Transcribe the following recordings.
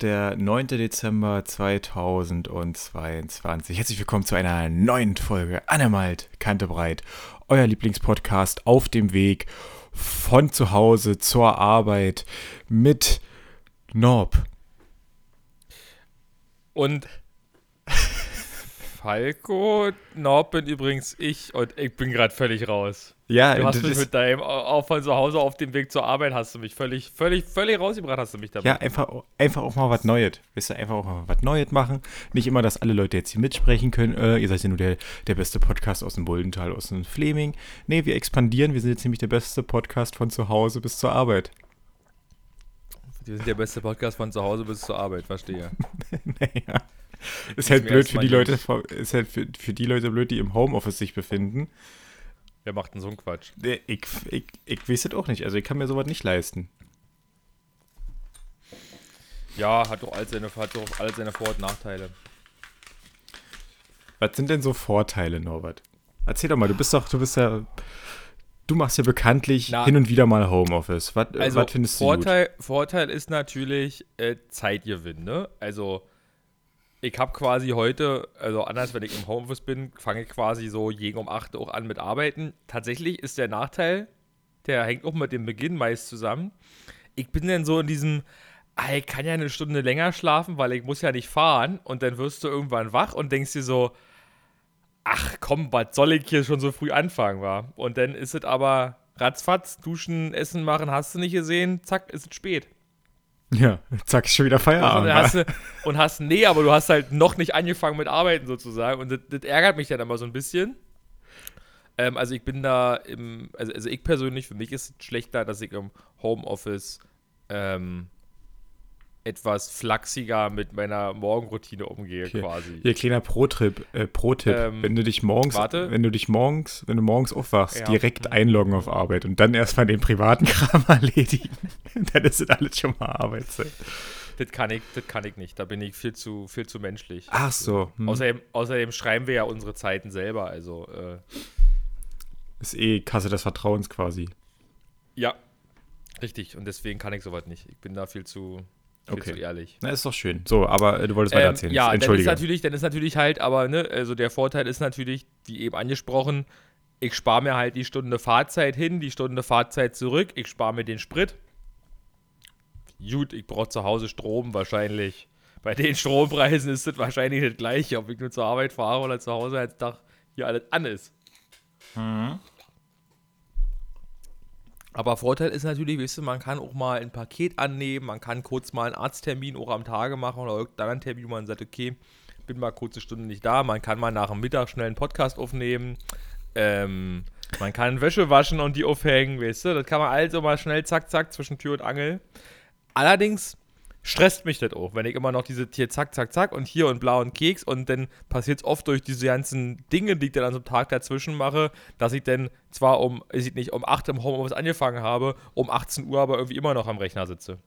Der 9. Dezember 2022. Herzlich willkommen zu einer neuen Folge Annemalt, Kante breit. Euer Lieblingspodcast auf dem Weg von zu Hause zur Arbeit mit Norb. Und Falco, Norb bin übrigens ich und ich bin gerade völlig raus. Ja, Du hast mich mit deinem, auch von zu Hause auf dem Weg zur Arbeit hast du mich völlig, völlig, völlig rausgebracht hast du mich damit. Ja, einfach, einfach auch mal was Neues. Weißt du, einfach auch mal was Neues machen. Nicht immer, dass alle Leute jetzt hier mitsprechen können. Äh, ihr seid ja nur der, der beste Podcast aus dem Buldental, aus dem Fleming. Nee, wir expandieren. Wir sind jetzt nämlich der beste Podcast von zu Hause bis zur Arbeit. Wir sind der beste Podcast von zu Hause bis zur Arbeit, verstehe. naja. Ist halt blöd für die Leute, ist halt für, für die Leute blöd, die im Homeoffice sich befinden. Wer macht denn so einen Quatsch? Ich, ich, ich weiß das auch nicht. Also ich kann mir sowas nicht leisten. Ja, hat doch all seine, hat doch all seine Vor- und Nachteile. Was sind denn so Vorteile, Norbert? Erzähl doch mal, du bist doch, du bist ja, du machst ja bekanntlich Na, hin und wieder mal Homeoffice. Was, Also was findest du gut? Vorteil, Vorteil ist natürlich äh, Zeitgewinn, ne? Also ich habe quasi heute, also anders, wenn ich im Homeoffice bin, fange ich quasi so gegen um 8 Uhr an mit Arbeiten. Tatsächlich ist der Nachteil, der hängt auch mit dem Beginn meist zusammen. Ich bin dann so in diesem, ah, ich kann ja eine Stunde länger schlafen, weil ich muss ja nicht fahren. Und dann wirst du irgendwann wach und denkst dir so, ach komm, was soll ich hier schon so früh anfangen, war? Und dann ist es aber ratzfatz, duschen, Essen machen, hast du nicht gesehen, zack, ist es spät. Ja, zack, ist schon wieder Und Feierabend. hast, du, und hast, nee, aber du hast halt noch nicht angefangen mit Arbeiten sozusagen. Und das, das ärgert mich dann immer so ein bisschen. Ähm, also ich bin da im, also, also ich persönlich, für mich ist es schlechter, dass ich im Homeoffice ähm, etwas flachsiger mit meiner Morgenroutine umgehe Okay. quasi. Hier, kleiner Pro-Tipp, äh, Pro-Tipp. Ähm, wenn du dich morgens, warte. wenn du dich morgens, wenn du morgens aufwachst, Ja. direkt einloggen auf Arbeit und dann erstmal den privaten Kram erledigen. dann ist das alles schon mal Arbeitszeit. Das kann ich, das kann ich nicht. Da bin ich viel zu, viel zu menschlich. Ach so. Hm. Außerdem, außerdem schreiben wir ja unsere Zeiten selber. Also, äh, Ist eh Kasse des Vertrauens quasi. ja. Richtig. Und deswegen kann ich sowas nicht. Ich bin da viel zu, Okay. zu ehrlich. Na, ist doch schön. So, aber äh, du wolltest weiter Ähm, erzählen. ja, dann ist, Entschuldige. natürlich, dann ist natürlich halt, aber ne, also der Vorteil ist natürlich, wie eben angesprochen, ich spare mir halt die Stunde Fahrzeit hin, die Stunde Fahrzeit zurück, ich spare mir den Sprit. Gut, ich brauche zu Hause Strom wahrscheinlich. Bei den Strompreisen ist es wahrscheinlich das gleiche, ob ich nur zur Arbeit fahre oder zu Hause als Tag hier alles an ist. Mhm. Aber Vorteil ist natürlich, weißt du, man kann auch mal ein Paket annehmen, man kann kurz mal einen Arzttermin auch am Tage machen oder irgendeinen anderen Termin, wo man sagt, okay, bin mal kurze Stunde nicht da, man kann mal nach dem Mittag schnell einen Podcast aufnehmen, ähm, man kann Wäsche waschen und die aufhängen, weißt du, das kann man also mal schnell zack, zack zwischen Tür und Angel. Allerdings stresst mich das auch, wenn ich immer noch diese hier zack, zack, zack und hier und blau und Keks und dann passiert es oft durch diese ganzen Dinge, die ich dann an so einem Tag dazwischen mache, dass ich dann zwar um, ich weiß nicht, um 8 im Homeoffice angefangen habe, um 18 Uhr aber irgendwie immer noch am Rechner sitze.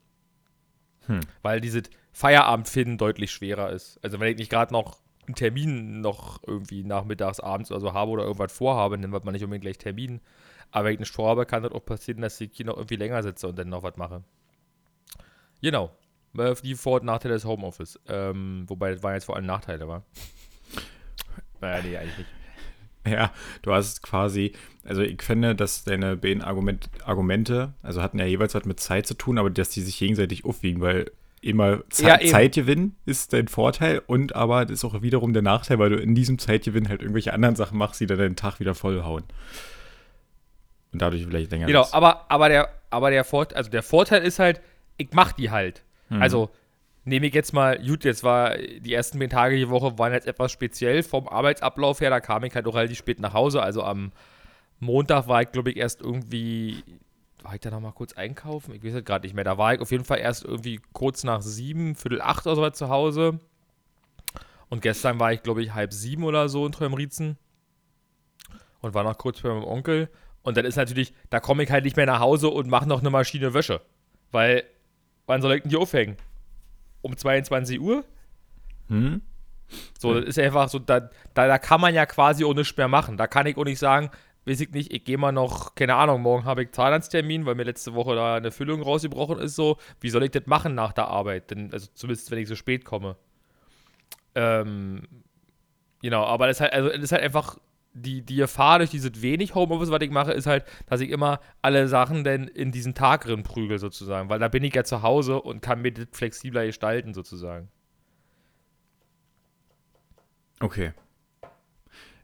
Hm. Weil dieses Feierabendfinden deutlich schwerer ist. Also wenn ich nicht gerade noch einen Termin noch irgendwie nachmittags, abends oder so habe oder irgendwas vorhabe, dann wird man nicht unbedingt gleich Termin. Aber wenn ich nicht vorhabe, kann das auch passieren, dass ich hier noch irgendwie länger sitze und dann noch was mache. Genau. Die Vor- und Nachteile des Homeoffice. Ähm, wobei das waren jetzt vor allem Nachteile, war. Naja, nee, eigentlich nicht. Ja, du hast quasi, also ich finde, dass deine beiden Argument, Argumente, also hatten ja jeweils was mit Zeit zu tun, aber dass die sich gegenseitig aufwiegen, weil immer Ze Ja. Zeitgewinn ist dein Vorteil und aber das ist auch wiederum der Nachteil, weil du in diesem Zeitgewinn halt irgendwelche anderen Sachen machst, die dann deinen Tag wieder vollhauen. Und dadurch vielleicht länger. Genau, sitzt. aber, aber, der, aber der, Vorteil, also der Vorteil ist halt, ich mach die halt. Mhm. Also nehme ich jetzt mal, gut, jetzt war die ersten zehn Tage die Woche waren jetzt etwas speziell vom Arbeitsablauf her, da kam ich halt auch relativ spät nach Hause. Also am Montag war ich, glaube ich, erst irgendwie, war ich da noch mal kurz einkaufen? Ich weiß es gerade nicht mehr. Da war ich auf jeden Fall erst irgendwie kurz nach sieben, viertel acht oder so zu Hause. Und gestern war ich, glaube ich, halb sieben oder so in Trömriezen. Und war noch kurz bei meinem Onkel. Und dann ist natürlich, da komme ich halt nicht mehr nach Hause und mache noch eine Maschine Wäsche. Weil, wann soll ich denn die aufhängen? Um 22 Uhr? Hm? So, das ist einfach so, da, da, da kann man ja quasi auch nichts mehr machen. Da kann ich auch nicht sagen, weiß ich nicht, ich gehe mal noch, keine Ahnung, morgen habe ich Zahnarzttermin, weil mir letzte Woche da eine Füllung rausgebrochen ist, so, wie soll ich das machen nach der Arbeit? Denn, also zumindest, wenn ich so spät komme. Ähm, genau, aber das ist halt, also das ist halt einfach die, die Gefahr durch dieses wenig Homeoffice, was ich mache, ist halt, dass ich immer alle Sachen denn in diesen Tag drin prügel, sozusagen. Weil da bin ich ja zu Hause und kann mir das flexibler gestalten, sozusagen. Okay.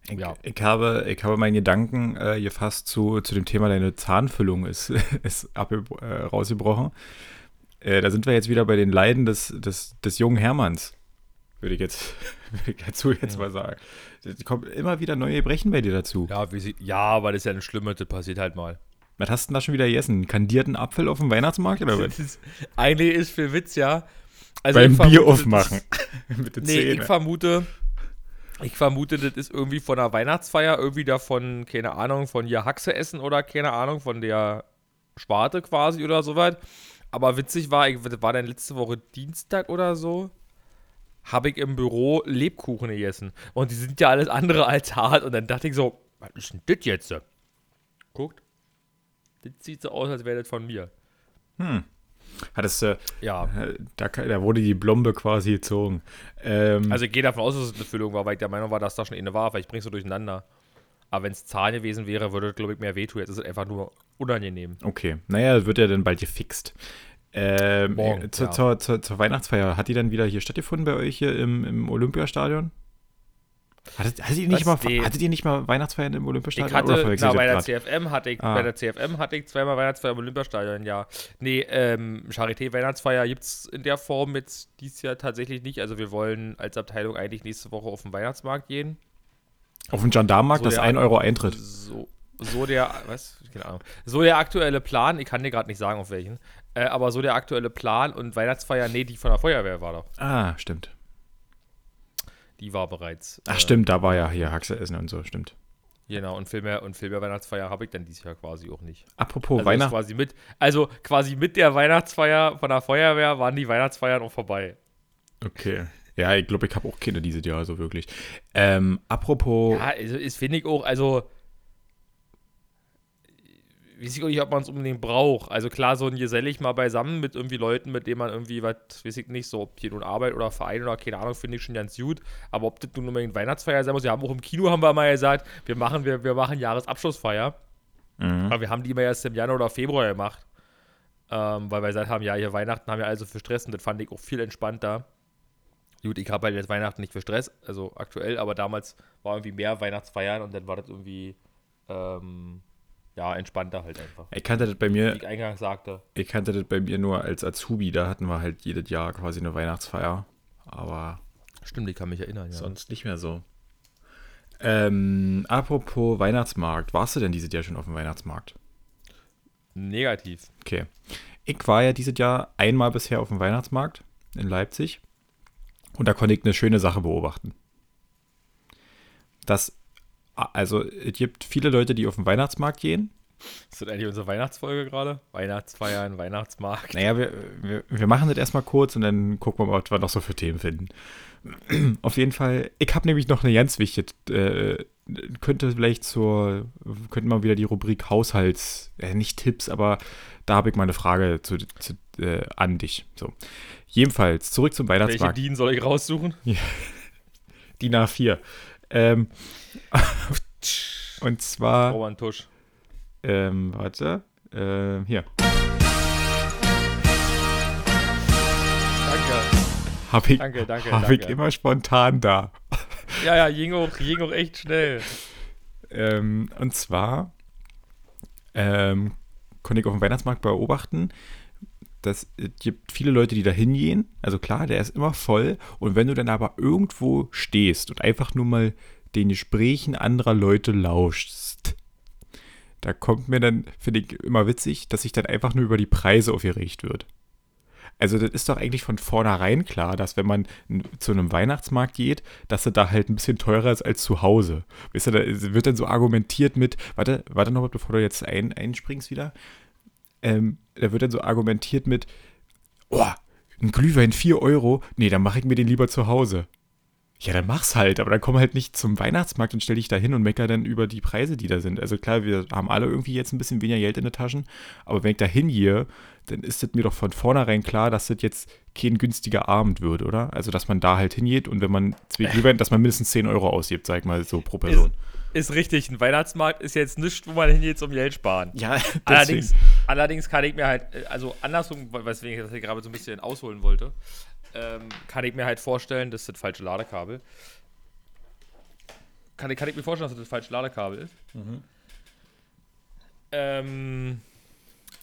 Ich, Ja. ich, habe, ich habe meinen Gedanken äh, gefasst zu, zu dem Thema, deine Zahnfüllung ist, ist abge äh, rausgebrochen. Äh, da sind wir jetzt wieder bei den Leiden des, des, des jungen Hermanns. Würde ich jetzt, würde ich dazu jetzt Ja. mal sagen. Es kommen immer wieder neue Brechen bei dir dazu. Ja, wie sie, ja, aber das ist ja ein Schlimmes, das passiert halt mal. Was hast du denn da schon wieder gegessen? Einen kandierten Apfel auf dem Weihnachtsmarkt oder was? Eigentlich ist für Witz, ja. Also Beim vermute, Bier aufmachen. Mit Nee, ich vermute, ich vermute, das ist irgendwie von einer Weihnachtsfeier, irgendwie davon, keine Ahnung, von hier Haxe essen oder keine Ahnung, von der Sparte quasi oder sowas. Aber witzig war, ich das war dann letzte Woche Dienstag oder so, habe ich im Büro Lebkuchen gegessen. Und die sind ja alles andere als hart. Und dann dachte ich so, was ist denn das jetzt? Guckt. Das sieht so aus, als wäre das von mir. Hattest du, Ja. äh, da, da wurde die Blombe quasi gezogen. Ähm, Also ich gehe davon aus, dass es eine Füllung war, weil ich der Meinung war, dass da schon eine war, weil ich bring's so durcheinander. Aber wenn es Zahn gewesen wäre, würde es, glaube ich, mehr wehtun. Jetzt ist es einfach nur unangenehm. Okay, naja, das wird ja dann bald gefixt. Ähm, Morgen, zur, ja. zur, zur, zur Weihnachtsfeier, hat die dann wieder hier stattgefunden bei euch hier im, im Olympiastadion? Hattet, hattet, ihr nicht Was? mal, Nee. hattet ihr nicht mal Weihnachtsfeiern im Ich Olympiastadion? hatte, verwechsel na, ich bei der? CFM hatte ich, Ah. bei der CFM hatte ich zweimal Weihnachtsfeier im Olympiastadion, ja. Nee, ähm, Charité-Weihnachtsfeier gibt es in der Form jetzt dieses Jahr tatsächlich nicht. Also wir wollen als Abteilung eigentlich nächste Woche auf den Weihnachtsmarkt gehen. Auf dem Gendarmenmarkt, So das der- 1 Euro Eintritt. So, so der, was? Keine Ahnung. So der aktuelle Plan, ich kann dir gerade nicht sagen, auf welchen, äh, aber so der aktuelle Plan und Weihnachtsfeier, nee, die von der Feuerwehr war doch. Ah, stimmt. Die war bereits. Ach, äh, stimmt, da war ja hier Haxe essen und so, stimmt. Genau, und viel mehr, und viel mehr Weihnachtsfeier habe ich dann dieses Jahr quasi auch nicht. Apropos Also, Weihnachten. quasi mit, also quasi mit der Weihnachtsfeier von der Feuerwehr waren die Weihnachtsfeiern auch vorbei. Okay. Ja, ich glaube, ich habe auch Kinder dieses Jahr, so wirklich. Ähm, apropos. Ja, also ist, finde ich auch, also weiß ich auch nicht, ob man es unbedingt braucht. Also klar, so ein gesellig mal beisammen mit irgendwie Leuten, mit denen man irgendwie was, weiß ich nicht, so ob hier nun Arbeit oder Verein oder keine Ahnung, finde ich schon ganz gut. Aber ob das nun unbedingt Weihnachtsfeier sein muss, wir haben auch im Kino haben wir mal gesagt, wir machen, wir, wir machen Jahresabschlussfeier. Mhm. Aber wir haben die immer erst im Januar oder Februar gemacht. Ähm, weil wir gesagt haben, ja, hier Weihnachten haben wir also für Stress und das fand ich auch viel entspannter. Gut, ich habe halt jetzt Weihnachten nicht für Stress, also aktuell, aber damals war irgendwie mehr Weihnachtsfeiern und dann war das irgendwie, ähm, ja, entspannter halt einfach. Ich kannte das bei Wie mir, ich eingangs sagte. ich kannte das bei mir nur als Azubi, da hatten wir halt jedes Jahr quasi eine Weihnachtsfeier. Aber Stimmt, ich kann mich erinnern, ja. sonst nicht mehr so. Ähm, apropos Weihnachtsmarkt, warst du denn dieses Jahr schon auf dem Weihnachtsmarkt? Negativ. Okay. Ich war ja dieses Jahr einmal bisher auf dem Weihnachtsmarkt in Leipzig und da konnte ich eine schöne Sache beobachten. Das, also es gibt viele Leute, die auf den Weihnachtsmarkt gehen. Ist das eigentlich unsere Weihnachtsfolge gerade? Weihnachtsfeiern, Weihnachtsmarkt. Naja, wir, wir, wir machen das erstmal kurz und dann gucken wir mal, was wir noch so für Themen finden. Auf jeden Fall, ich habe nämlich noch eine ganz wichtige, äh, könnte vielleicht zur, könnte mal wieder die Rubrik Haushalts, äh, nicht Tipps, aber da habe ich mal eine Frage zu, zu, äh, an dich. So. Jedenfalls, zurück zum Welche Weihnachtsmarkt. DIN soll ich raussuchen? DIN A4. Ähm, und zwar, Roman Tusch. ähm, warte, ähm, hier, Danke, habe ich, danke, danke, hab ich immer spontan da. Ja, ja, ging auch, ging auch echt schnell. Ähm, und zwar ähm, konnte ich auf dem Weihnachtsmarkt beobachten, es gibt viele Leute, die da hingehen. Also klar, der ist immer voll. Und wenn du dann aber irgendwo stehst und einfach nur mal den Gesprächen anderer Leute lauschst, da kommt mir dann, finde ich immer witzig, dass sich dann einfach nur über die Preise aufgeregt wird. Also das ist doch eigentlich von vornherein klar, dass wenn man zu einem Weihnachtsmarkt geht, dass er da halt ein bisschen teurer ist als zu Hause. Weißt du, da wird dann so argumentiert mit, warte, warte noch, bevor du jetzt ein, einspringst wieder. Ähm, da wird dann so argumentiert mit, oh, ein Glühwein 4 Euro, nee, dann mache ich mir den lieber zu Hause. Ja, dann mach's halt, aber dann komm halt nicht zum Weihnachtsmarkt und stell dich da hin und mecker dann über die Preise, die da sind. Also klar, wir haben alle irgendwie jetzt ein bisschen weniger Geld in den Taschen, aber wenn ich da hingehe, dann ist es mir doch von vornherein klar, dass das jetzt kein günstiger Abend wird, oder? Also, dass man da halt hingeht und wenn man zwei Glühwein, dass man mindestens 10 Euro ausgibt, sag ich mal so pro Person. Ist richtig, ein Weihnachtsmarkt ist jetzt nicht, wo man hingeht zum Geld sparen. ja, Allerdings, allerdings kann ich mir halt, äh, also andersrum, weswegen ich das hier gerade so ein bisschen ausholen wollte, ähm, kann ich mir halt vorstellen, das ist das falsche Ladekabel. Kann, ich- kann ich mir vorstellen, dass das falsche Ladekabel ist. Ähm,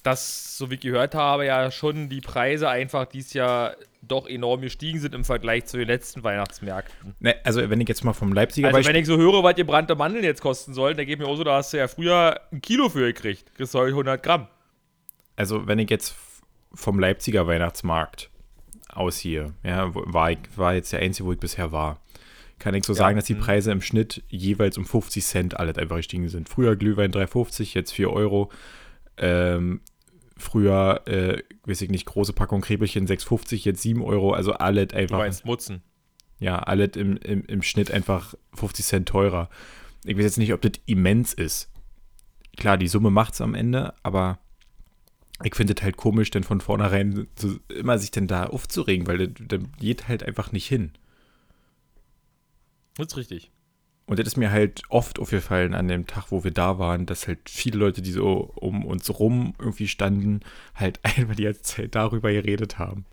dass, so wie ich gehört habe, ja schon die Preise einfach dieses Jahr doch enorm gestiegen sind im Vergleich zu den letzten Weihnachtsmärkten. Ne, also wenn ich jetzt mal vom Leipziger Also Beispiel wenn ich so höre, was gebrannte Mandeln jetzt kosten sollen, dann geht mir auch so, da hast du ja früher ein Kilo für gekriegt. Kriegst du heute 100 Gramm. also wenn ich jetzt vom Leipziger Weihnachtsmarkt aus hier, ja, war, war jetzt der einzige, wo ich bisher war, kann ich so Ja, sagen, dass die mhm. Preise im Schnitt jeweils um 50 Cent alles einfach gestiegen sind. Früher Glühwein 3,50, jetzt 4 Euro. Ähm, früher, äh, weiß ich nicht, große Packung Krebelchen 6,50, jetzt 7 Euro. Also alles Du einfach, meinst Mutzen. ja, alles im, im, im Schnitt einfach 50 Cent teurer. Ich weiß jetzt nicht, ob das immens ist. Klar, die Summe macht's am Ende, aber ich finde es halt komisch, denn von vornherein so, immer sich denn da aufzuregen, weil das, das geht halt einfach nicht hin. Das ist richtig. Und das ist mir halt oft aufgefallen an dem Tag, wo wir da waren, dass halt viele Leute, die so um uns rum irgendwie standen, halt einfach die ganze Zeit darüber geredet haben.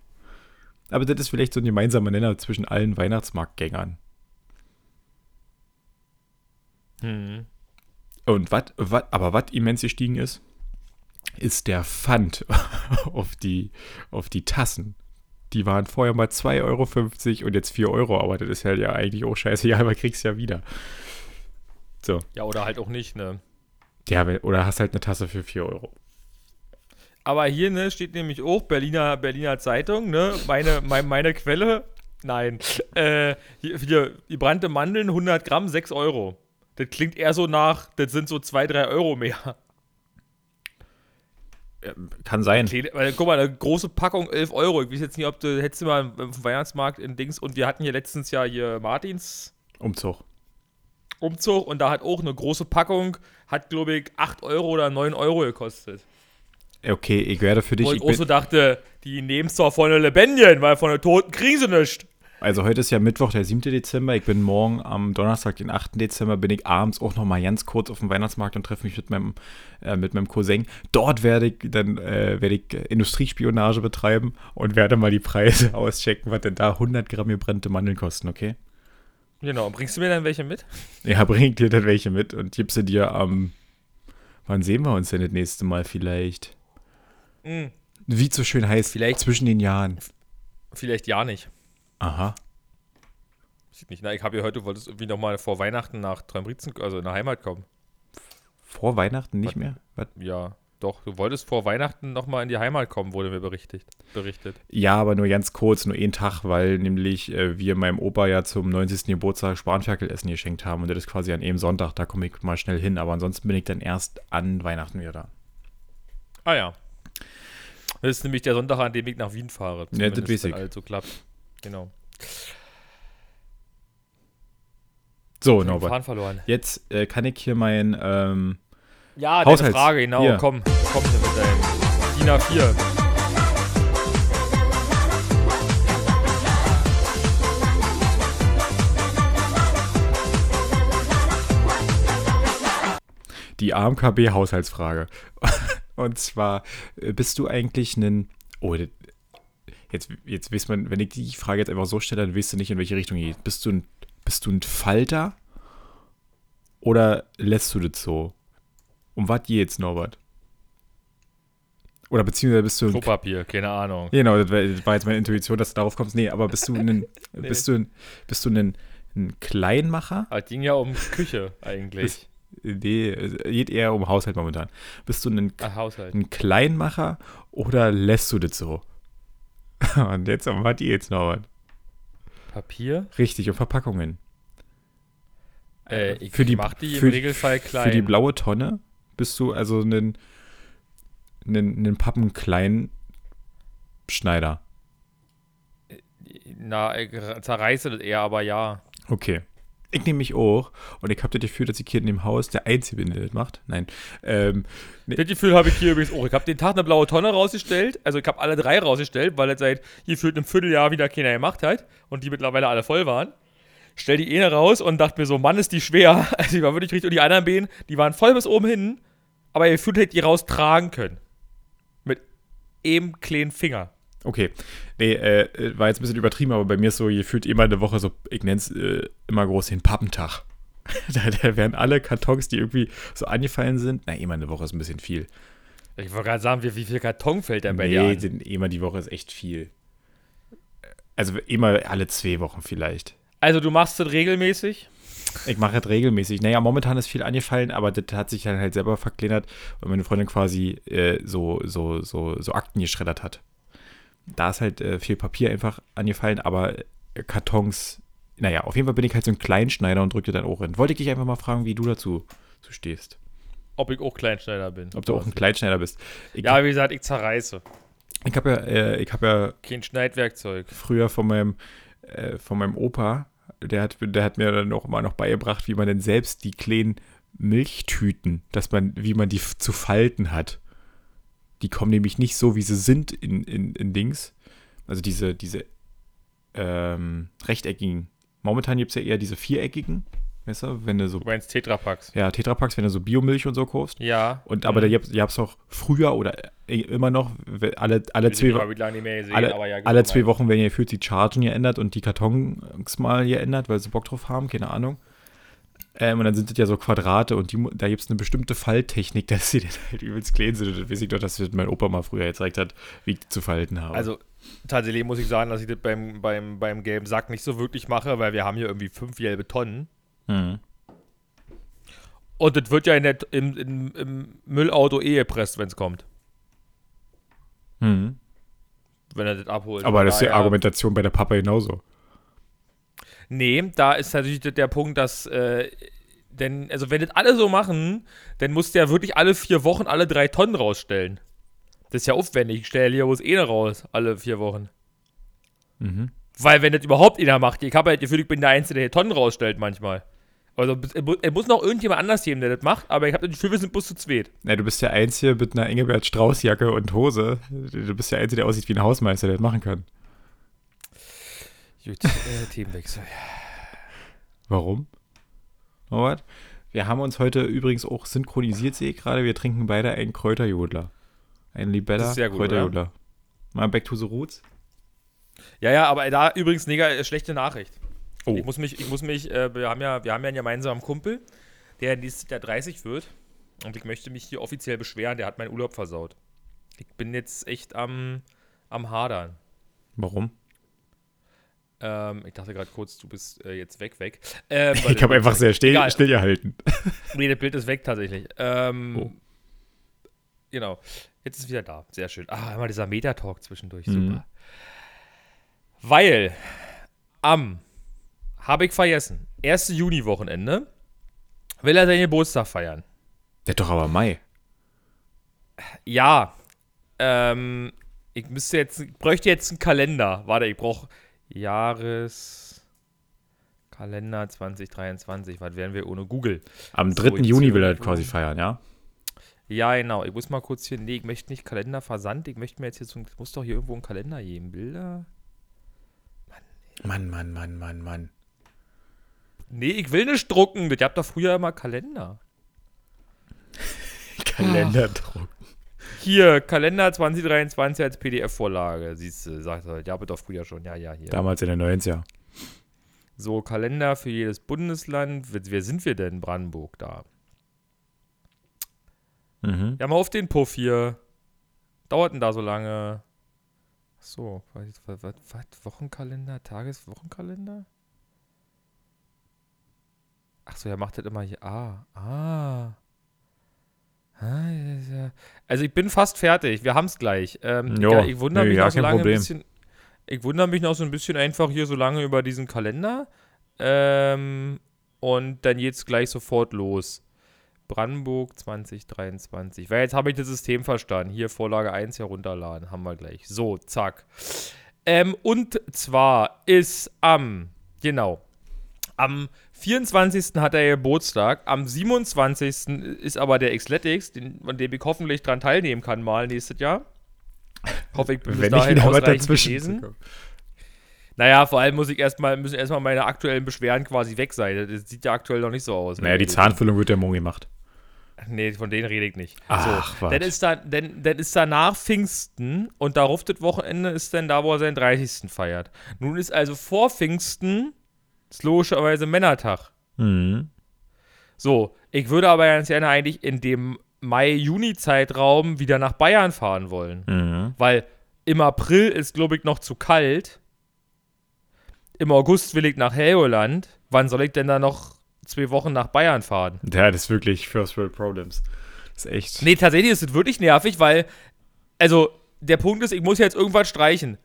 Aber das ist vielleicht so ein gemeinsamer Nenner zwischen allen Weihnachtsmarktgängern. Hm. Und was, aber was immens gestiegen ist, ist der Pfand auf die, auf die Tassen. Die waren vorher mal 2,50 Euro und jetzt 4 Euro, aber das ist halt ja eigentlich auch scheißegal, weil kriegst ja wieder. So. Ja, oder halt auch nicht, ne? Ja, oder hast halt eine Tasse für 4 Euro. Aber hier, ne, steht nämlich auch Berliner, Berliner Zeitung, ne? Meine, mein, meine Quelle. Nein. Äh, hier, hier, die brannte Mandeln, 100 Gramm, 6 Euro. Das klingt eher so nach, das sind so 2, 3 Euro mehr. Kann sein. Weil, guck mal, eine große Packung 11 Euro. Ich weiß jetzt nicht, ob du hättest du mal im Weihnachtsmarkt in Dings und wir hatten hier letztens ja hier Martins Umzug. Umzug und da hat auch eine große Packung, hat glaube ich 8 Euro oder 9 Euro gekostet. Okay, ich werde für dich. Wo Ich auch so dachte, die nehmen es zwar von der Lebendigen, weil von der Toten kriegen sie nichts. Also heute ist ja Mittwoch, der 7. Dezember. Ich bin morgen am Donnerstag, den 8. Dezember, bin ich abends auch noch mal ganz kurz auf dem Weihnachtsmarkt und treffe mich mit meinem, äh, mit meinem Cousin. Dort werde ich dann äh, werde ich Industriespionage betreiben und werde mal die Preise auschecken, was denn da 100 Gramm gebrannte Mandeln kosten, okay? Genau, bringst du mir dann welche mit? Ja, bring dir dann welche mit und gib sie dir am. wann sehen wir uns denn das nächste Mal vielleicht? Hm, Wie es so schön heißt, Vielleicht- zwischen den Jahren. vielleicht ja nicht. Aha. Sieht nicht. Na, ich habe ja heute, du wolltest irgendwie nochmal vor Weihnachten nach Träumritzen, also in der Heimat kommen. Vor Weihnachten nicht Was? mehr? Was? Ja, doch, du wolltest vor Weihnachten nochmal in die Heimat kommen, wurde mir berichtet. berichtet. Ja, aber nur ganz kurz, nur einen Tag, weil nämlich äh, wir meinem Opa ja zum 90. Geburtstag Spanferkelessen geschenkt haben und das ist quasi an einem Sonntag, da komme ich mal schnell hin, aber ansonsten bin ich dann erst an Weihnachten wieder da. Ah ja. Das ist nämlich der Sonntag, an dem ich nach Wien fahre. Ja, das weiß ich. alles so klappt. Genau. So, Ich Norbert. Faden verloren. Jetzt äh, kann ich hier mein, ähm, Ja, deine Haushalts- Frage, genau. Hier. Komm, komm hier mit deinem DIN A4. die AMKB-Haushaltsfrage. Und zwar, äh, bist du eigentlich ein. Oh, jetzt, jetzt weiß man, wenn ich die Frage jetzt einfach so stelle, dann weißt du nicht, in welche Richtung geht. Bist du ein, bist du ein Falter? Oder lässt du das so? Um was geht's, Norbert? Oder beziehungsweise bist du ein. Klopapier, keine Ahnung. Genau, das war, jetzt meine Intuition, dass du darauf kommst. Nee, aber bist du ein. Bist du ein, bist du ein, ein Kleinmacher? Es ging ja um Küche eigentlich. Nee, es geht eher um Haushalt momentan. Bist du ein, Ach, Haushalt. ein Kleinmacher oder lässt du das so? Und jetzt um was jetzt, Norbert? Papier? Richtig, um Verpackungen. Äh, ich für die- mach die für- im Regelfall klein. Für die blaue Tonne bist du also ein, ein, ein Pappenkleinschneider. Na, ich zerreiße das eher, aber ja. Okay. Ich nehme mich auch und ich habe das Gefühl, dass ich hier in dem Haus der Einzige bin, der das macht. Nein. Ähm, Das Gefühl habe ich hier übrigens auch. Ich habe den Tag eine blaue Tonne rausgestellt. Also ich habe alle drei rausgestellt, weil das seit gefühlt einem Vierteljahr wieder keiner gemacht hat und die mittlerweile alle voll waren. Stell die eine raus und dachte mir so, Mann, ist die schwer. Also ich war wirklich richtig. Und die anderen Beinen, die waren voll bis oben hin, aber ihr gefühlt hättet die raustragen können. Mit eben kleinen Finger. Okay. Nee, äh, war jetzt ein bisschen übertrieben, aber bei mir ist so gefühlt immer eine Woche so, ich nenne es äh, immer groß den Pappentag. da, da werden alle Kartons, die irgendwie so angefallen sind, na, immer eine Woche ist ein bisschen viel. Ich wollte gerade sagen, wie, wie viel Karton fällt denn bei dir Nee, an? den, immer die Woche ist echt viel. Also immer alle zwei Wochen vielleicht. Also du machst das regelmäßig? Ich mache das regelmäßig. Naja, momentan ist viel angefallen, aber das hat sich dann halt selber verkleinert, weil meine Freundin quasi äh, so, so, so, so Akten geschreddert hat. Da ist halt äh, viel Papier einfach angefallen, aber äh, Kartons, naja, auf jeden Fall bin ich halt so ein Kleinschneider und drückte dann auch hin. Wollte ich dich einfach mal fragen, wie du dazu, dazu stehst. Ob ich auch Kleinschneider bin. Ob du auch ein Kleinschneider bist. Ich, Ja, wie gesagt, ich zerreiße. ich habe ja, äh, ich habe ja Kein Schneidwerkzeug. früher von meinem, äh, von meinem Opa, der hat, der hat mir dann auch immer noch beigebracht, wie man denn selbst die kleinen Milchtüten, dass man, wie man die zu falten hat. Die kommen nämlich nicht so, wie sie sind in, in, in Dings. Also diese, diese ähm, rechteckigen. Momentan gibt es ja eher diese viereckigen, du, wenn du so, Du meinst Tetrapacks. ja, Tetrapacks, wenn du so Biomilch und so kaufst. Ja. Und aber da gab es auch früher oder äh, immer noch, alle, alle Ich zwei gesehen, alle, aber ja. alle genau, zwei mein- Wochen werden ja gefühlt die Chargen geändert und die Kartons mal geändert, weil sie Bock drauf haben, keine Ahnung. Ähm, und dann sind das ja so Quadrate und die, da gibt es eine bestimmte Falttechnik, dass sie dann halt übelst klein sind. Und das weiß ich doch, dass mir mein Opa mal früher gezeigt hat, wie ich die zu falten habe. Also tatsächlich muss ich sagen, dass ich das beim, beim, beim gelben Sack nicht so wirklich mache, weil wir haben hier irgendwie fünf gelbe Tonnen. Mhm. Und das wird ja in der, im, im, im Müllauto eh gepresst, wenn es kommt. Mhm. Wenn er das abholt. Aber das ist die daher- Argumentation bei der Papa genauso. Nee, da ist natürlich der der Punkt, dass, äh, denn, also wenn das alle so machen, dann musst du ja wirklich alle vier Wochen alle drei Tonnen rausstellen. Das ist ja aufwendig. Ich stelle ja bloß eine raus, alle vier Wochen. Mhm. Weil, wenn das überhaupt einer macht, ich habe halt Gefühl, ich bin der Einzige, der hier Tonnen rausstellt manchmal. Also, es mu- es muss noch irgendjemand anders geben, der das macht, aber ich habe das Gefühl, wir sind bloß zu zweit. Ja, du bist der Einzige mit einer Engelbert Strauß-Jacke und Hose. Du bist der Einzige, der aussieht wie ein Hausmeister, der das machen kann. Gut, äh, Themenwechsel. Warum? Norbert? Wir haben uns heute übrigens auch synchronisiert, sehe ich gerade. Wir trinken beide einen Kräuterjodler. Einen Libella Das ist sehr gut, Kräuterjodler. Mal back to the roots. Ja, ja, aber da übrigens mega äh, schlechte Nachricht. Oh. Ich muss mich, ich muss mich, äh, wir haben ja, wir haben ja einen gemeinsamen Kumpel, der nächstes Jahr 30 wird. Und ich möchte mich hier offiziell beschweren, der hat meinen Urlaub versaut. Ich bin jetzt echt am, am Hadern. Warum? Ähm, ich dachte gerade kurz, du bist äh, jetzt weg, weg. Ähm, Ich habe einfach sehr still, still gehalten. Nee, das Bild ist weg tatsächlich. Ähm, Oh. Genau. Jetzt ist es wieder da. Sehr schön. Ah, immer dieser Metatalk zwischendurch. Mhm. Super. Weil am, habe ich vergessen, 1. Juni-Wochenende will er seinen Geburtstag feiern. Der doch aber Mai. Ja. Ähm, ich müsste jetzt, ich bräuchte jetzt einen Kalender. Warte, ich brauche Jahres. Kalender 2023. Was wären wir ohne Google? Am So, 3. jetzt Juni will er irgendwo- quasi feiern, ja? Ja, genau. Ich muss mal kurz hier. Nee, ich möchte nicht Kalender versandt. Ich möchte mir jetzt hier so. muss doch hier irgendwo einen Kalender geben. Bilder? Mann, Mann, Mann, Mann, Mann. Nee, ich will nicht drucken. Das habt doch früher immer Kalender. Kalenderdruck. Hier, Kalender 2023 als PDF-Vorlage. Siehst du, sagt er. Ja, aber doch früher schon. Ja, ja, hier. Damals in den 90er. So, Kalender für jedes Bundesland. Wer, sind wir denn? Brandenburg da. Mhm. Ja, mal auf den Puff hier. Dauert denn da so lange? So, was, was, was? Wochenkalender? Tageswochenkalender? Ach so, er macht das immer hier. Ah, ah. Ah. Also ich bin fast fertig. Wir haben es gleich. Ähm, Jo, ja, ich wundere nee, mich ja, noch so lange Problem. ein bisschen. Ich wundere mich noch so ein bisschen einfach hier so lange über diesen Kalender. Ähm, und dann geht's gleich sofort los. Brandenburg 2023. Weil jetzt habe ich das System verstanden. Hier Vorlage 1 herunterladen. Haben wir gleich. So, zack. Ähm, und zwar ist am, genau, Am 24. hat er Geburtstag, am 27. ist aber der Xletics, den, an dem ich hoffentlich dran teilnehmen kann, mal nächstes Jahr. Hoffe ich bin bis Wenn ich dahin was ausreichend dazwischen. Naja, vor allem muss ich erstmal, müssen erstmal meine aktuellen Beschwerden quasi weg sein. Das sieht ja aktuell noch nicht so aus. Naja, die Zahnfüllung wird ja morgen gemacht. Nee, von denen rede ich nicht. Ach, so, was. dann ist, da, dann, dann ist danach Pfingsten und darauf das Wochenende ist dann da, wo er seinen 30. feiert. Nun ist also vor Pfingsten ist logischerweise Männertag. Mhm. So, ich würde aber ganz gerne eigentlich in dem Mai-Juni-Zeitraum wieder nach Bayern fahren wollen. Mhm. Weil im April ist, glaube ich, noch zu kalt. Im August will ich nach Helgoland. Wann soll ich denn da noch zwei Wochen nach Bayern fahren? Ja, das ist wirklich First World Problems. Das ist echt. Nee, tatsächlich ist es wirklich nervig, weil, also, der Punkt ist, ich muss jetzt irgendwas streichen.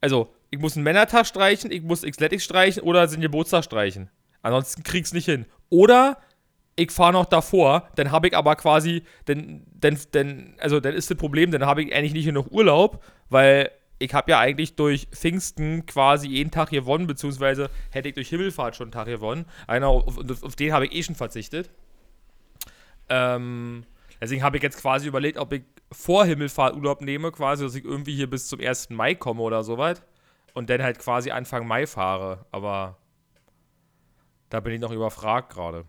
Also, ich muss einen Männertag streichen, ich muss Xletics streichen oder den Geburtstag streichen. Ansonsten krieg's nicht hin. Oder ich fahre noch davor, dann habe ich aber quasi, dann, dann, dann, also dann ist das Problem, dann habe ich eigentlich nicht genug Urlaub, weil ich habe ja eigentlich durch Pfingsten quasi jeden Tag gewonnen, beziehungsweise hätte ich durch Himmelfahrt schon einen Tag gewonnen. Einer, auf, auf, den habe ich eh schon verzichtet. Ähm, deswegen habe ich jetzt quasi überlegt, ob ich vor Himmelfahrt Urlaub nehme, quasi, dass ich irgendwie hier bis zum 1. Mai komme oder soweit. Und dann halt quasi Anfang Mai fahre. Aber da bin ich noch überfragt gerade.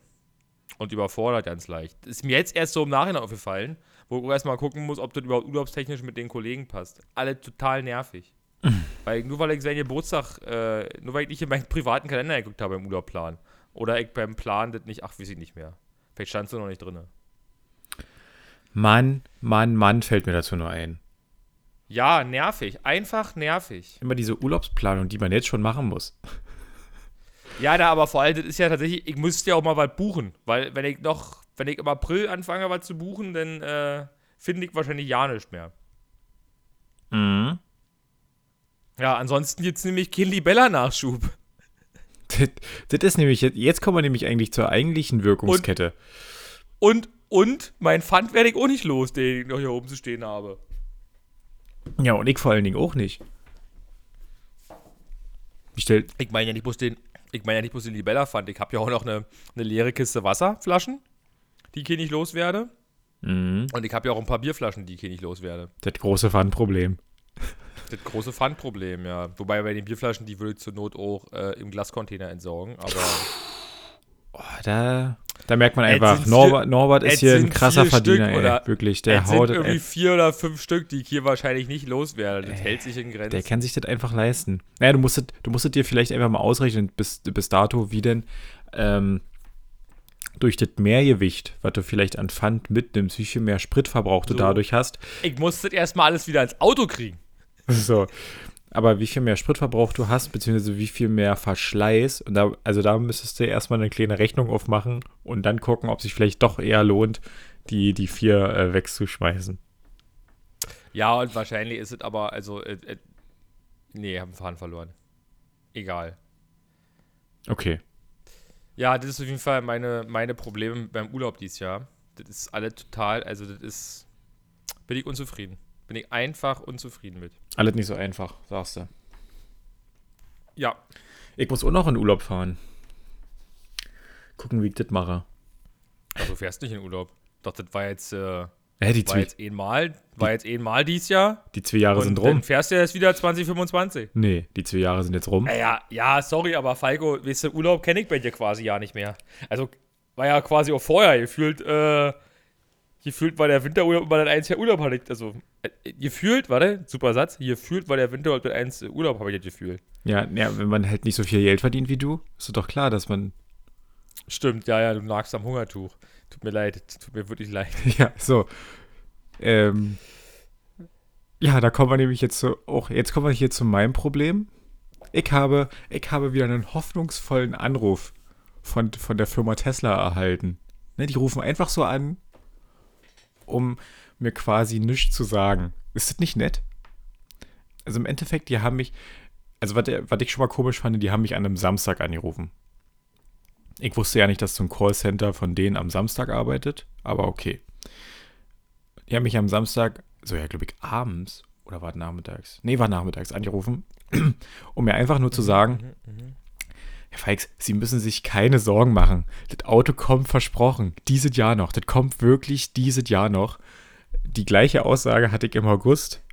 Und überfordert ganz leicht. Ist mir jetzt erst so im Nachhinein aufgefallen, wo ich erstmal gucken muss, ob das überhaupt urlaubstechnisch mit den Kollegen passt. Alle total nervig. weil nur weil ich seinen Geburtstag, äh, nur weil ich nicht in meinen privaten Kalender geguckt habe im Urlaubplan. Oder ich beim Plan das nicht, ach, weiß ich nicht mehr. Vielleicht stand es noch nicht drin. Mann, Mann, Mann, fällt mir dazu nur ein. Ja, nervig. Einfach nervig. Immer diese Urlaubsplanung, die man jetzt schon machen muss. Ja, da aber vor allem, das ist ja tatsächlich, ich müsste ja auch mal was buchen. Weil, wenn ich noch, wenn ich im April anfange, was zu buchen, dann äh, finde ich wahrscheinlich ja nicht mehr. Mhm. Ja, ansonsten es nämlich keinen Libella-Nachschub. Das, das ist nämlich, jetzt- jetzt kommen wir nämlich eigentlich zur eigentlichen Wirkungskette. Und, und mein Pfand werde ich auch nicht los, den ich noch hier oben zu stehen habe. Ja, und ich vor allen Dingen auch nicht. Ich Ich meine ja nicht bloß den, ich meine ja nicht bloß den Libella-Pfand. Ich habe ja auch noch eine, eine leere Kiste Wasserflaschen, die ich hier nicht loswerde. mhm. Und ich habe ja auch ein paar Bierflaschen, die ich hier nicht loswerde. das große Pfandproblem. Das große Pfandproblem, ja. Wobei bei den Bierflaschen, die würde ich zur Not auch äh, im Glascontainer entsorgen. Aber Oh, da, da merkt man einfach, sind Norbert, Norbert ist hier ein sind krasser Verdiener, Stück ey. oder- Wirklich, der es sind haut, irgendwie ey, vier oder fünf Stück, die ich hier wahrscheinlich nicht loswerde. Das hält sich in Grenzen. der kann sich das einfach leisten. Naja, du musstet, du musstet dir vielleicht einfach mal ausrechnen, bis, bis dato, wie denn ähm, durch das Mehrgewicht, was du vielleicht an Pfand mitnimmst, wie viel mehr Spritverbrauch du So. dadurch hast. ich musste erstmal alles wieder ins Auto kriegen. So. Aber wie viel mehr Spritverbrauch du hast, beziehungsweise wie viel mehr Verschleiß. Und da, also da müsstest du erstmal eine kleine Rechnung aufmachen und dann gucken, ob sich vielleicht doch eher lohnt, die, die vier äh, wegzuschmeißen. Ja, und wahrscheinlich ist es aber, also, äh, äh, nee, haben Fahren verloren. Egal. Okay. Ja, das ist auf jeden Fall meine, meine Probleme beim Urlaub dieses Jahr. Das ist alle total, also das ist, bin ich unzufrieden. Bin ich einfach unzufrieden mit. Alles nicht so einfach, sagst du. Ja, Ich muss auch noch in Urlaub fahren. Gucken, wie ich das mache. also du fährst nicht in Urlaub. Doch, das war jetzt, äh, Hä, die, war zwei, jetzt einmal, war jetzt einmal dieses Jahr. die zwei Jahre Und sind dann rum. fährst du jetzt wieder 2025. Nee, die zwei Jahre sind jetzt rum. Ja, ja, sorry, aber Falco, weißt du, Urlaub kenne ich bei dir quasi ja nicht mehr. Also, war ja quasi auch vorher. Gefühlt, äh, gefühlt war der Winterurlaub immer dein einziger Urlaub, hatte ich, also, äh, gefühlt, warte, super Satz, gefühlt war der Winterurlaub dein einziger Urlaub, habe ich das Gefühl. Ja, ja, wenn man halt nicht so viel Geld verdient wie du, ist doch klar, dass man. Stimmt, ja, ja, du nagst am Hungertuch. Tut mir leid, tut mir wirklich leid. Ja, so. Ähm, ja, da kommen wir nämlich jetzt so, auch, jetzt kommen wir hier zu meinem Problem. Ich habe, ich habe wieder einen hoffnungsvollen Anruf von, von der Firma Tesla erhalten. Ne, die rufen einfach so an, um mir quasi nichts zu sagen. Ist das nicht nett? Also im Endeffekt, die haben mich, also was, ich schon mal komisch fand, die haben mich an einem Samstag angerufen. Ich wusste ja nicht, dass so ein Callcenter von denen am Samstag arbeitet, aber okay. Die haben mich am Samstag, so ja, glaube ich, abends oder war es nachmittags? Nee, war nachmittags angerufen, um mir einfach nur zu sagen, Herr Feix, Sie müssen sich keine Sorgen machen. Das Auto kommt versprochen. Dieses Jahr noch. Das kommt wirklich dieses Jahr noch. Die gleiche Aussage hatte ich im August.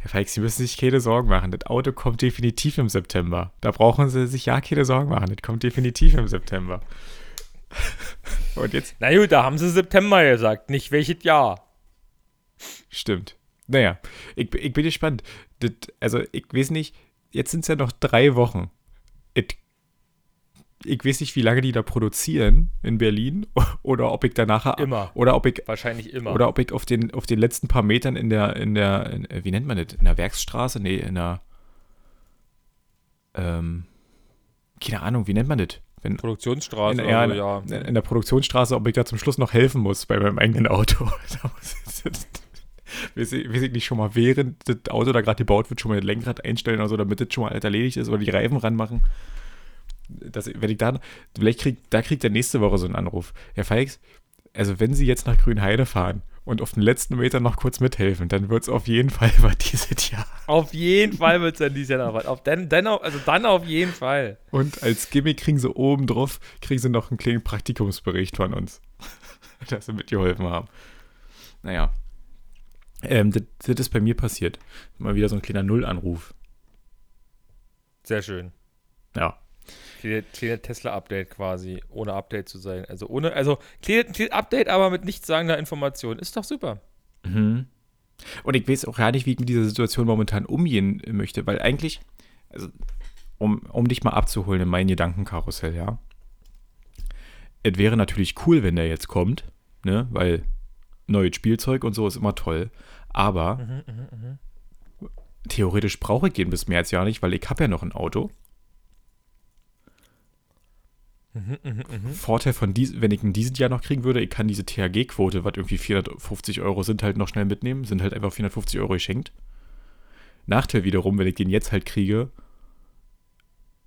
Herr Feix, Sie müssen sich keine Sorgen machen. Das Auto kommt definitiv im September. Da brauchen Sie sich ja keine Sorgen machen. Das kommt definitiv im September. Und jetzt. Na gut, da haben Sie September gesagt, nicht welches Jahr. Stimmt. Naja, ich, ich bin gespannt. Das, also, ich weiß nicht, jetzt sind es ja noch drei Wochen. It, ich weiß nicht, wie lange die da produzieren in Berlin oder ob ich danach immer. oder ob ich wahrscheinlich immer. oder ob ich auf den auf den letzten paar Metern in der in der in, wie nennt man das? In der Werksstraße? Nee in der ähm, keine Ahnung wie nennt man das? Wenn, Produktionsstraße in, ja, also, ja. in der Produktionsstraße ob ich da zum Schluss noch helfen muss bei meinem eigenen Auto. Weiß ich, weiß ich nicht, schon mal während das Auto da gerade gebaut wird, schon mal das Lenkrad einstellen oder so, damit das schon mal erledigt ist oder die Reifen ranmachen. Das, wenn ich da, vielleicht kriegt, da kriegt er nächste Woche so einen Anruf. Herr Feix, also wenn Sie jetzt nach Grünheide fahren und auf den letzten Meter noch kurz mithelfen, dann wird es auf jeden Fall was dieses Jahr. Auf jeden Fall wird es dann dieses Jahr noch was. Auf den, den, also dann auf jeden Fall. Und als Gimmick kriegen Sie oben drauf, kriegen Sie noch einen kleinen Praktikumsbericht von uns, dass Sie mitgeholfen haben. Naja. Ähm, das, das ist bei mir passiert. Mal wieder so ein kleiner Nullanruf. Sehr schön. Ja. Kleiner Tesla-Update quasi, ohne Update zu sein. Also ohne, also kleines Update, aber mit nichtssagender Information. Ist doch super. Mhm. Und ich weiß auch gar nicht, wie ich mit dieser Situation momentan umgehen möchte, weil eigentlich, also, um, um dich mal abzuholen in mein Gedankenkarussell, ja. Es wäre natürlich cool, wenn der jetzt kommt, ne, weil neues Spielzeug und so ist immer toll. Aber mhm, mh, mh. theoretisch brauche ich den bis März ja nicht, weil ich habe ja noch ein Auto. Mhm, mh, mh. Vorteil von dies, wenn ich ihn dieses Jahr noch kriegen würde, ich kann diese THG-Quote, was irgendwie 450 Euro sind, halt noch schnell mitnehmen, sind halt einfach 450 Euro geschenkt. Nachteil wiederum, wenn ich den jetzt halt kriege,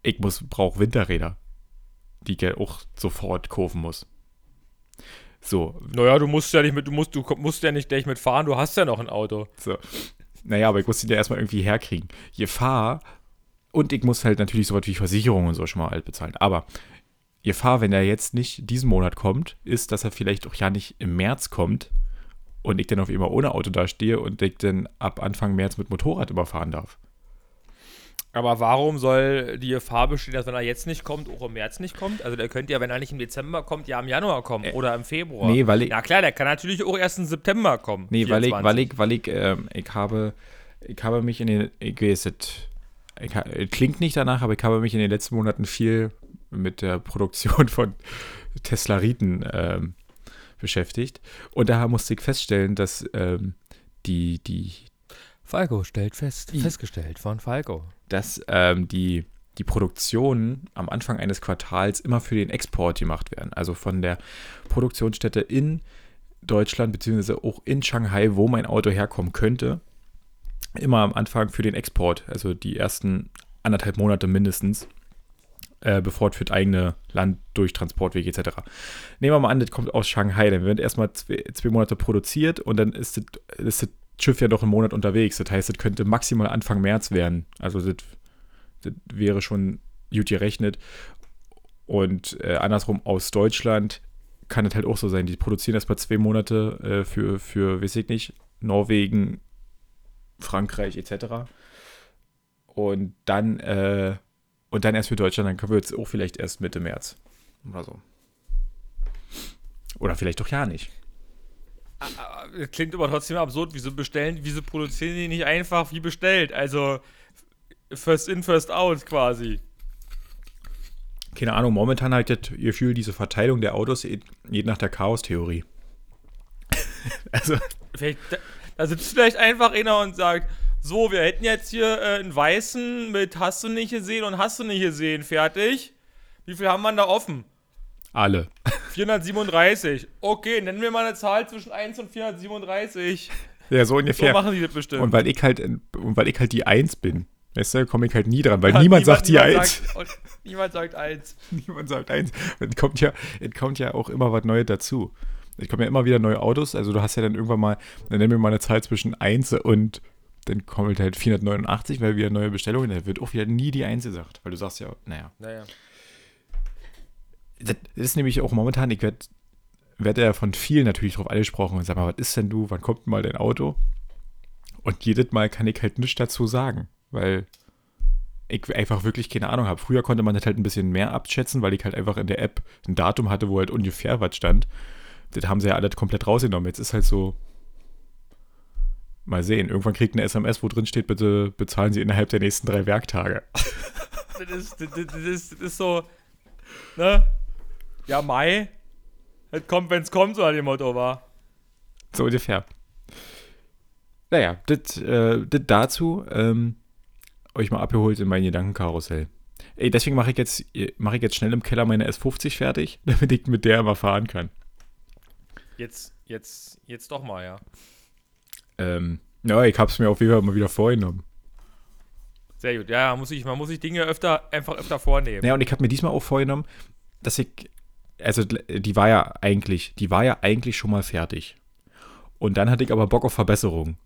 ich muss brauche Winterräder, die ich ja auch sofort kaufen muss. So. Naja, du musst ja nicht mit, du musst, du musst ja nicht gleich mitfahren, du hast ja noch ein Auto. So. Naja, aber ich muss ihn ja erstmal irgendwie herkriegen. Gefahr, und ich muss halt natürlich sowas wie Versicherungen und so schon mal alt bezahlen. Aber Gefahr, wenn er jetzt nicht diesen Monat kommt, ist, dass er vielleicht auch ja nicht im März kommt und ich dann auf immer ohne Auto dastehe und ich dann ab Anfang März mit Motorrad überfahren darf. Aber warum soll die Gefahr bestehen, dass wenn er jetzt nicht kommt, auch im März nicht kommt? Also der könnte ja, wenn er nicht im Dezember kommt, ja im Januar kommen äh, oder im Februar. Nee, weil ich. Ja klar, der kann natürlich auch erst im September kommen. Nee, 24. weil ich, weil ich, weil ich, ähm, ich habe, ich habe mich in den, ich weiß es, ich, klingt nicht danach, aber ich habe mich in den letzten Monaten viel mit der Produktion von Teslariten ähm, beschäftigt. Und daher musste ich feststellen, dass ähm, die, die, Falco stellt fest, festgestellt von Falco dass ähm, die, die Produktionen am Anfang eines Quartals immer für den Export gemacht werden. Also von der Produktionsstätte in Deutschland, beziehungsweise auch in Shanghai, wo mein Auto herkommen könnte, immer am Anfang für den Export, also die ersten anderthalb Monate mindestens, äh, bevor es für das eigene Land durch Transportwege etc. Nehmen wir mal an, das kommt aus Shanghai, dann wird erstmal zwei, zwei Monate produziert und dann ist das, ist das Schiff ja doch einen Monat unterwegs. Das heißt, es könnte maximal Anfang März werden. Also das, das wäre schon gut gerechnet. Und äh, andersrum aus Deutschland kann es halt auch so sein. Die produzieren erst mal zwei Monate äh, für, für, weiß ich nicht, Norwegen, Frankreich etc. Und dann, äh, und dann erst für Deutschland, dann wird es auch vielleicht erst Mitte März. Oder so. Oder vielleicht doch ja nicht. Klingt aber trotzdem absurd. Wieso bestellen, wieso produzieren die nicht einfach wie bestellt? Also first in, first out quasi. Keine Ahnung, momentan hat das Gefühl, diese Verteilung der Autos geht nach der Chaos-Theorie. also. Vielleicht, da, da, sitzt vielleicht einfach einer und sagt: So, wir hätten jetzt hier äh, einen weißen mit Hast du nicht gesehen und Hast du nicht gesehen, fertig. Wie viel haben wir da offen? Alle. 437. Okay, nennen wir mal eine Zahl zwischen 1 und 437. Ja, so ungefähr. So machen die das bestimmt. Und weil ich halt, und weil ich halt die 1 bin, weißt du, komme ich halt nie dran, weil ja, niemand, niemand, sagt die 1. niemand sagt 1. niemand sagt 1. Es kommt, ja, es kommt ja auch immer was Neues dazu. Es kommen ja immer wieder neue Autos. Also du hast ja dann irgendwann mal, dann nennen wir mal eine Zahl zwischen 1 und dann kommt halt 489, weil wieder neue Bestellungen, da wird auch wieder nie die 1 gesagt, weil du sagst ja, naja. Naja. Das ist nämlich auch momentan, ich werde werd ja von vielen natürlich drauf angesprochen und sag mal, was ist denn du, wann kommt denn mal dein Auto? Und jedes Mal kann ich halt nichts dazu sagen, weil ich einfach wirklich keine Ahnung habe. Früher konnte man das halt ein bisschen mehr abschätzen, weil ich halt einfach in der App ein Datum hatte, wo halt ungefähr was stand. Das haben sie ja alles komplett rausgenommen. Jetzt ist halt so, mal sehen. Irgendwann kriegt eine SMS, wo drin steht, bitte bezahlen Sie innerhalb der nächsten drei Werktage. Das ist, das, das, ist, das ist so, ne? Ja, Mai. Es kommt, wenn es kommt, so an dem Motto war. So ungefähr. Naja, das äh, dazu. Ähm, euch mal abgeholt in mein Gedankenkarussell. Ey, deswegen mache ich, jetzt, mach ich jetzt schnell im Keller meine S50 fertig, damit ich mit der immer fahren kann. Jetzt, jetzt, jetzt doch mal, ja. Ähm, ja, ich habe es mir auf jeden Fall mal wieder vorgenommen. Sehr gut. Ja, muss ich, man muss sich Dinge öfter, einfach öfter vornehmen. Ja, und ich habe mir diesmal auch vorgenommen, dass ich, also die war ja eigentlich, die war ja eigentlich schon mal fertig. Und dann hatte ich aber Bock auf Verbesserungen.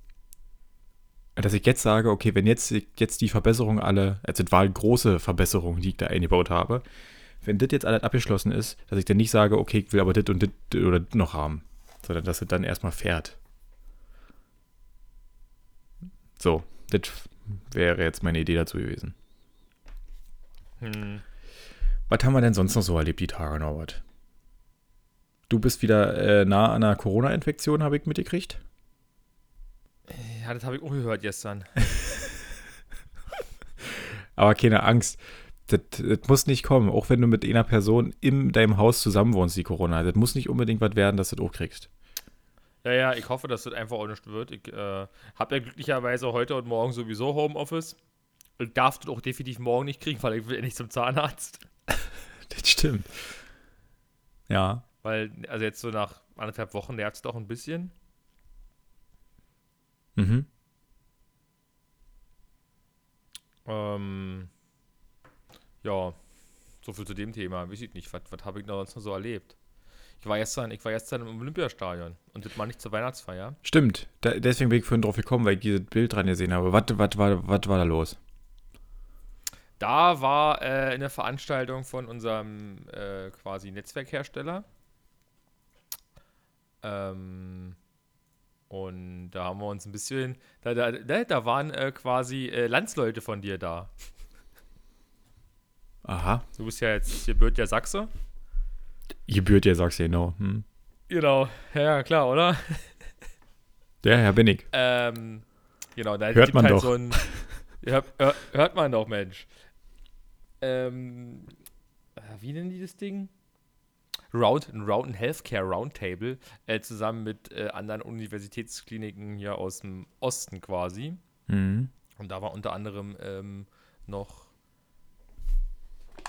Dass ich jetzt sage, okay, wenn jetzt, jetzt die Verbesserungen alle, also das war große Verbesserung, die ich da eingebaut habe, wenn das jetzt alles abgeschlossen ist, dass ich dann nicht sage, okay, ich will aber das und das oder das noch haben, sondern dass es dann erstmal fährt. So, das wäre jetzt meine Idee dazu gewesen. Hm. Was haben wir denn sonst noch so erlebt, die Tage, Norbert? Du bist wieder äh, nah an einer Corona-Infektion, habe ich mitgekriegt. Ja, das habe ich auch gehört gestern. Aber keine Angst. Das, das, muss nicht kommen, auch wenn du mit einer Person in deinem Haus zusammen wohnst, die Corona hat. Das muss nicht unbedingt was werden, dass du das auch kriegst. Ja, ja, ich hoffe, dass das einfach auch nicht wird. Ich äh, habe ja glücklicherweise heute und morgen sowieso Homeoffice. Und darf das auch definitiv morgen nicht kriegen, weil ich will ja nicht zum Zahnarzt. das stimmt. Ja. Weil, also jetzt so nach anderthalb Wochen nervt es doch ein bisschen. Mhm. Ähm, ja, so viel zu dem Thema. Weiß ich nicht, was, was habe ich da sonst noch so erlebt? Ich war gestern, ich war gestern im Olympiastadion und das war nicht zur Weihnachtsfeier. Stimmt, da, deswegen bin ich vorhin drauf gekommen, weil ich dieses Bild dran gesehen habe. Was, was, was, was war da los? Da war äh, eine Veranstaltung von unserem äh, quasi Netzwerkhersteller. Ähm, und da haben wir uns ein bisschen, da, da, ne, da waren äh, quasi äh, Landsleute von dir da. Aha. Du bist ja jetzt gebührt ja Sachse. Gebührt ja Sachse, genau. Hm. Genau, ja, klar, oder? Ja, ja, bin ich. Ähm, genau, da hört man halt doch. so ein. Hört, hört man doch, Mensch. Ähm, äh, wie nennen die das Ding? Round, ein Round Healthcare Roundtable, äh, zusammen mit äh, anderen Universitätskliniken hier aus dem Osten quasi. Mhm. Und da war unter anderem ähm, noch.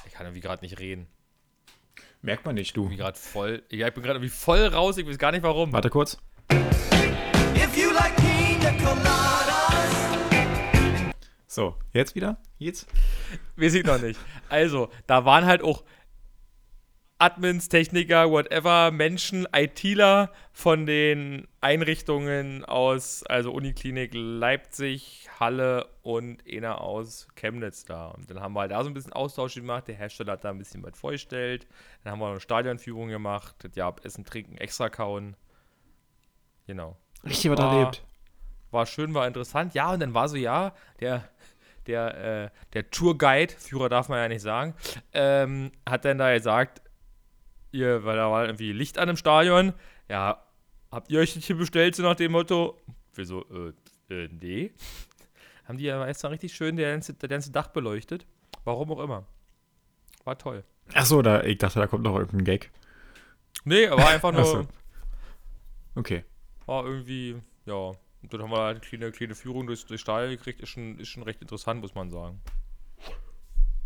Ich kann irgendwie gerade nicht reden. Merkt man nicht, du. Ich bin gerade voll. Ja, ich bin gerade irgendwie voll raus, ich weiß gar nicht warum. Warte kurz. If you like pina coladas. So, jetzt wieder? Jetzt? Weiß ich noch nicht. Also, da waren halt auch Admins, Techniker, whatever, Menschen, ITler von den Einrichtungen aus, also Uniklinik Leipzig, Halle und einer aus Chemnitz da. Und dann haben wir halt da so ein bisschen Austausch gemacht. Der Hersteller hat da ein bisschen was vorgestellt. Dann haben wir noch eine Stadionführung gemacht. Ja, Essen, Trinken, extra kauen. Genau. Richtig was erlebt. War schön, war interessant. Ja, und dann war so, ja, der, der, äh, der Tourguide, Führer darf man ja nicht sagen, ähm, hat dann da gesagt, ihr, weil da war irgendwie Licht an im Stadion, ja, habt ihr euch das hier bestellt, so nach dem Motto? Wir so, äh, äh nee. Haben die ja dann richtig schön der ganze, der ganze Dach beleuchtet. Warum auch immer. War toll. Achso, da, ich dachte, da kommt noch irgendein Gag. Nee, war einfach nur, Ach so. Okay. war irgendwie, ja. Und dann haben wir halt eine kleine, kleine Führung durchs, durchs Stadion gekriegt. Ist schon, ist schon recht interessant, muss man sagen.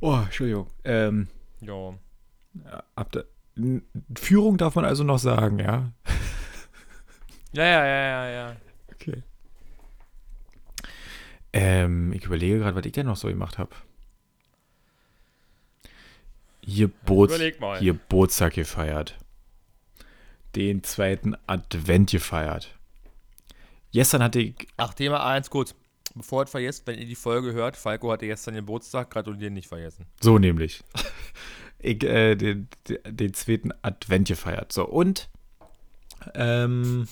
Oh, Entschuldigung. Ähm, Ja. habt ihr, Führung darf man also noch sagen, ja? Ja, ja, ja, ja, ja. Okay. Ähm, ich überlege gerade, was ich denn noch so gemacht habe. Hier, Boots, Überleg mal. hier Geburtstag gefeiert. Den zweiten Advent gefeiert. Gestern hatte ich. Ach, Thema 1 kurz. Bevor ihr es vergesst, wenn ihr die Folge hört, Falco hatte gestern Geburtstag, gratulieren nicht vergessen. So nämlich. Ich, äh, den, den zweiten Advent gefeiert. So, und ähm,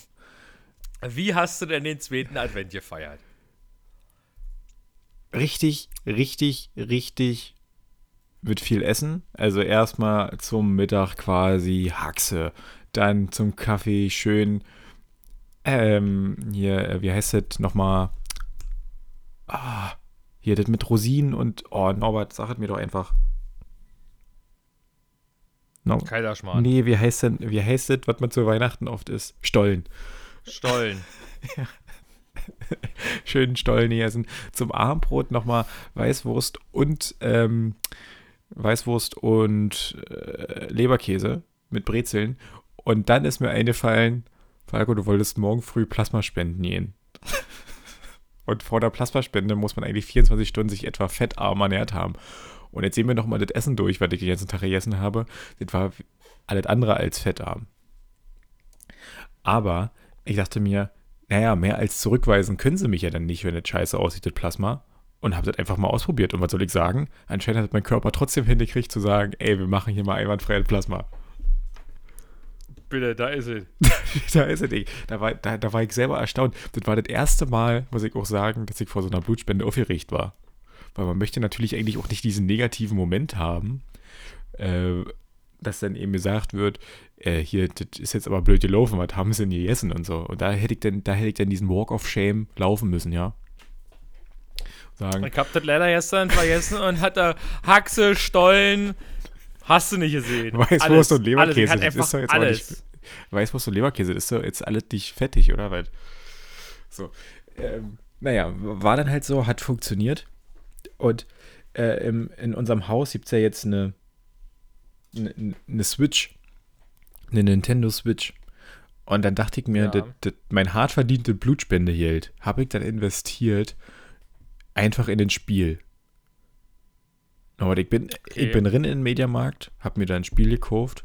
Wie hast du denn den zweiten Advent gefeiert? richtig, richtig, richtig mit viel Essen. Also erstmal zum Mittag quasi Haxe, dann zum Kaffee schön, ähm, hier, äh, wie heißt das nochmal? Ah, hier, das mit Rosinen und, oh, Norbert, sag es mir doch einfach. No, Kaiserschmarrn. nee, wie heißt denn, wie heißt das, was man zu Weihnachten oft isst? Stollen. Stollen. schönen Stollen essen. Zum Abendbrot nochmal Weißwurst und ähm, Weißwurst und äh, Leberkäse mit Brezeln. Und dann ist mir eingefallen, Falco, du wolltest morgen früh Plasmaspenden gehen. und vor der Plasmaspende muss man eigentlich 24 Stunden sich etwa fettarm ernährt haben. Und jetzt sehen wir nochmal das Essen durch, was ich den ganzen Tag gegessen habe. Das war alles andere als fettarm. Aber ich dachte mir, naja, mehr als zurückweisen können sie mich ja dann nicht, wenn das scheiße aussieht, das Plasma. Und habe das einfach mal ausprobiert. Und was soll ich sagen? Anscheinend hat mein Körper trotzdem hingekriegt zu sagen, ey, wir machen hier mal einwandfreies Plasma. Bitte, da ist es. da ist es. Da war, da, da war ich selber erstaunt. Das war das erste Mal, muss ich auch sagen, dass ich vor so einer Blutspende aufgeregt war. Weil man möchte natürlich eigentlich auch nicht diesen negativen Moment haben, äh, dass dann eben gesagt wird, äh, hier, das ist jetzt aber blöd gelaufen, was haben sie denn gegessen und so. Und da hätte ich dann, da hätte ich dann diesen Walk of Shame laufen müssen, ja. Sagen, Ich hab das leider gestern vergessen und hatte Haxe, Stollen. Hast du nicht gesehen. Weißwurst und. Leberkäse, Alles. Das ist doch jetzt alles. nicht. Weißwurst und Leberkäse, das ist doch jetzt alles nicht fettig, oder? Weil, so. Ähm, naja, war dann halt so, hat funktioniert. Und äh, im, in unserem Haus gibt es ja jetzt eine, eine, eine Switch. Eine Nintendo Switch. Und dann dachte ich mir, Ja. das, das, mein hart verdiente Blutspendegeld habe ich dann investiert einfach in den Spiel. Aber ich bin, Okay. ich bin drin in den Mediamarkt, habe mir da ein Spiel gekauft,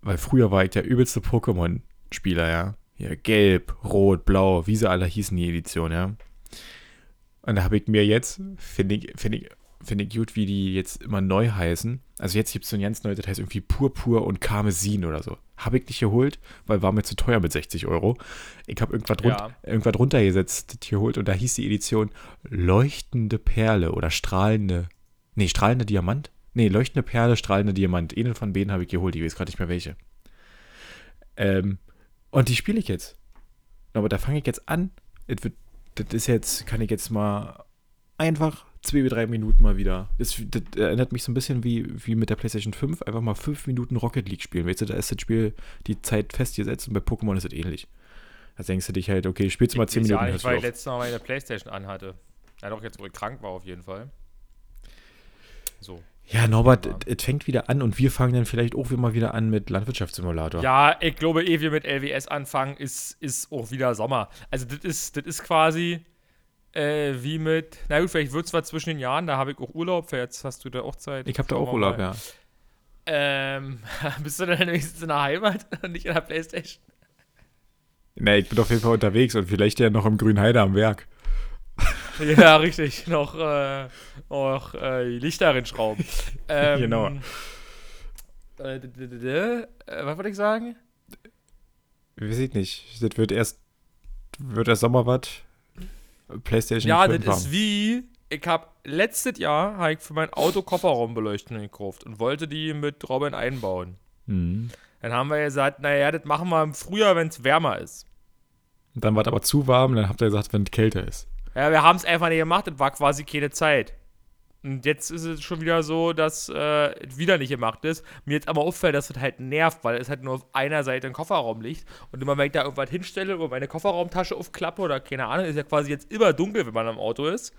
weil früher war ich der übelste Pokémon-Spieler, ja. Hier gelb, rot, blau, wie sie alle hießen, die Edition, ja. Und da habe ich mir jetzt, finde ich, finde ich, finde ich gut, wie die jetzt immer neu heißen. Also jetzt gibt es so ein ganz neues, das heißt irgendwie Purpur und Karmesin oder so. Habe ich nicht geholt, weil war mir zu teuer mit 60 Euro. Ich habe irgendwas, run Ja. irgendwas runtergesetzt, geholt und da hieß die Edition Leuchtende Perle oder strahlende, nee, strahlende Diamant? Nee, leuchtende Perle, strahlende Diamant. Einen von beiden habe ich geholt, ich weiß gerade nicht mehr welche. Ähm, und die spiele ich jetzt. Aber da fange ich jetzt an. Es wird, das ist jetzt, kann ich jetzt mal einfach zwei bis drei Minuten mal wieder. Das, das erinnert mich so ein bisschen wie, wie mit der PlayStation 5. Einfach mal fünf Minuten Rocket League spielen. Weißt du, da ist das Spiel die Zeit festgesetzt und bei Pokémon ist es ähnlich. Da denkst du dich halt, okay, spielst du mal zehn Minuten. Ja, nicht, weil ich letztes Mal meine Playstation anhatte. Ja, doch, jetzt wo ich krank war auf jeden Fall. So. Ja, Norbert, es fängt wieder an und wir fangen dann vielleicht auch mal wieder an mit Landwirtschaftssimulator. Ja, ich glaube, ehe wir mit LWS anfangen, ist, ist auch wieder Sommer. Also das ist, das ist quasi äh, wie mit, na gut, vielleicht wird es zwar zwischen den Jahren, da habe ich auch Urlaub, jetzt hast du da auch Zeit. Ich habe da auch Urlaub, mal. ja. Ähm, bist du dann wenigstens in der Heimat und nicht in der Playstation? Ne, ich bin auf jeden Fall unterwegs und vielleicht ja noch im Grünheide am Werk. Ja, richtig. Noch, äh, noch äh, Lichter reinschrauben. Ähm, Genau. Äh, äh, was wollte ich sagen? Weiß ich nicht. Das wird erst, wird erst Sommer was. Playstation Ja, 5 das ist haben. wie, ich habe letztes Jahr hab ich für mein Auto Kofferraumbeleuchtung gekauft und wollte die mit Robin einbauen. Mhm. Dann haben wir gesagt, naja, das machen wir im Frühjahr, wenn es wärmer ist. Dann war es aber zu warm, dann habt ihr gesagt, wenn es kälter ist. Ja, wir haben es einfach nicht gemacht, das war quasi keine Zeit. Und jetzt ist es schon wieder so, dass äh, es wieder nicht gemacht ist. Mir jetzt aber auffällt, dass es halt nervt, weil es halt nur auf einer Seite im Kofferraum liegt. Und immer wenn ich da irgendwas hinstelle oder meine Kofferraumtasche aufklappe oder keine Ahnung, ist ja quasi jetzt immer dunkel, wenn man am Auto ist,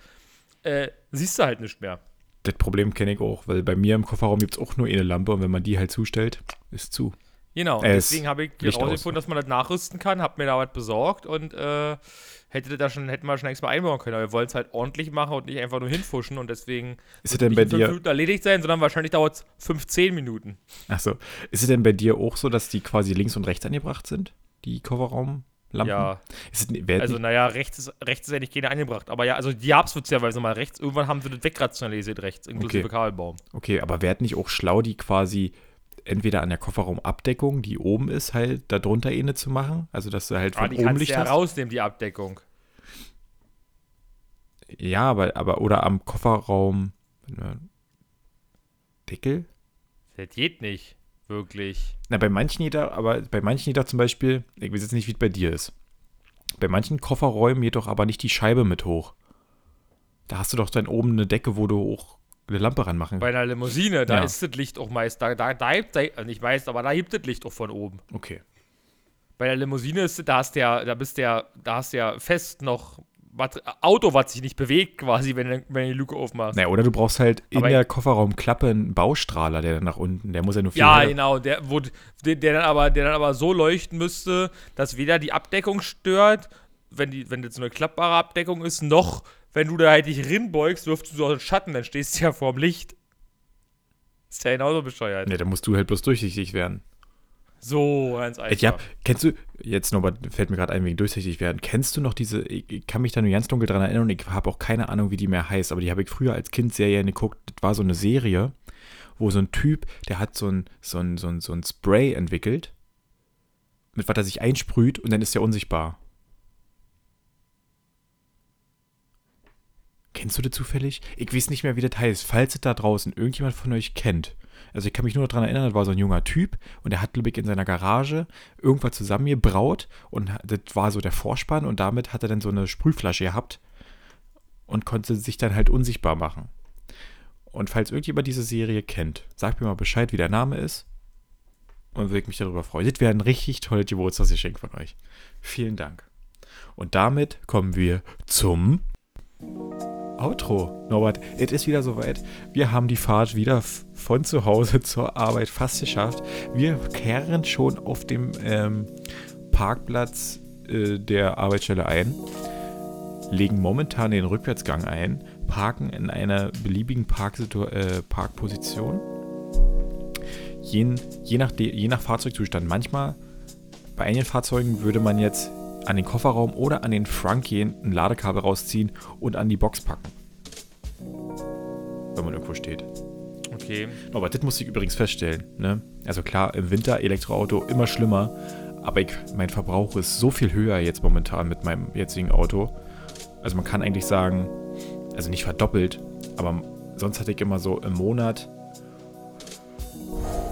äh, siehst du halt nicht mehr. Das Problem kenne ich auch, weil bei mir im Kofferraum gibt es auch nur eine Lampe und wenn man die halt zustellt, ist zu. Genau, es deswegen habe ich herausgefunden, dass man das nachrüsten kann, habe mir da was besorgt und äh, hätte da schon, hätten wir schon längst mal einbauen können. Aber wir wollen es halt ordentlich machen und nicht einfach nur hinfuschen und deswegen Ist es denn bei dir, Minuten erledigt sein, sondern wahrscheinlich dauert es 15 Minuten. achso, ist es denn bei dir auch so, dass die quasi links und rechts angebracht sind? Die Kofferraumlampen? Lampen? Ja, Ist es, also naja, rechts ist, rechts ist ja nicht keine angebracht. Aber ja, also die gab es ja, weil sie mal rechts, irgendwann haben sie das wegrationalisiert rechts, inklusive Okay. Kabelbaum. okay, aber wäre nicht auch schlau, die quasi entweder an der Kofferraumabdeckung, die oben ist, halt da drunter eine zu machen? Also, dass du halt Aber von die oben kannst du Licht ja hast? rausnehmen, die Abdeckung. Ja, aber, aber oder am Kofferraum äh, Deckel? Das geht nicht, wirklich. Na, bei manchen jeder, aber bei manchen jeder zum Beispiel, ich weiß jetzt nicht, wie es bei dir ist. Bei manchen Kofferräumen geht doch aber nicht die Scheibe mit hoch. Da hast du doch dann oben eine Decke, wo du auch eine Lampe ranmachen Bei einer Limousine, da Ja. ist das Licht auch meist, da, da, da, da nicht meist, aber da hebt das Licht auch von oben. Okay. Bei der Limousine ist, da hast du ja, da bist du ja, da hast ja fest noch was, Auto, was sich nicht bewegt, quasi, wenn, du- wenn du die Luke aufmachst. Naja, oder du brauchst halt in Aber- der Kofferraumklappe einen Baustrahler, der dann nach unten, der muss ja nur viel Ja, heller- genau, der, wo, der, der, dann aber, der dann aber so leuchten müsste, dass weder die Abdeckung stört, wenn, die, wenn das eine klappbare Abdeckung ist, noch wenn du da halt dich rinbeugst, wirfst du so einen Schatten, dann stehst du ja vorm Licht. Ist ja genauso bescheuert. Ja, da musst du halt bloß durchsichtig werden. So, ganz einfach. Ja, kennst du, jetzt nochmal, fällt mir gerade ein, wegen durchsichtig werden. Kennst du noch diese, ich, ich kann mich da nur ganz dunkel dran erinnern und ich habe auch keine Ahnung, wie die mehr heißt, aber die habe ich früher als Kind sehr gerne geguckt. Das war so eine Serie, wo so ein Typ, der hat so ein, so ein, so ein, so ein Spray entwickelt, mit was er sich einsprüht und dann ist er unsichtbar. Kennst du das zufällig? Ich weiß nicht mehr, wie das heißt. Falls es da draußen irgendjemand von euch kennt. Also ich kann mich nur daran erinnern, das war so ein junger Typ und der hat, ich, in seiner Garage irgendwas zusammengebraut und das war so der Vorspann und damit hat er dann so eine Sprühflasche gehabt und konnte sich dann halt unsichtbar machen. Und falls irgendjemand diese Serie kennt, sagt mir mal Bescheid, wie der Name ist und würde ich mich darüber freuen. Das wäre ein richtig tolles Geburtstagsgeschenk von euch. Vielen Dank. Und damit kommen wir zum Outro. Norbert, es ist wieder soweit. Wir haben die Fahrt wieder von zu Hause zur Arbeit fast geschafft. Wir kehren schon auf dem ähm, Parkplatz äh, der Arbeitsstelle ein, legen momentan den Rückwärtsgang ein, parken in einer beliebigen Parksitu äh, Parkposition. Je, je, nach je nach Fahrzeugzustand. Manchmal, bei einigen Fahrzeugen würde man jetzt an den Kofferraum oder an den Frunk gehen, ein Ladekabel rausziehen und an die Box packen. Wenn man irgendwo steht. okay. Aber das musste ich übrigens feststellen. Ne? Also klar, im Winter Elektroauto immer schlimmer. Aber ich, mein Verbrauch ist so viel höher jetzt momentan mit meinem jetzigen Auto. Also man kann eigentlich sagen, also nicht verdoppelt, aber sonst hatte ich immer so im Monat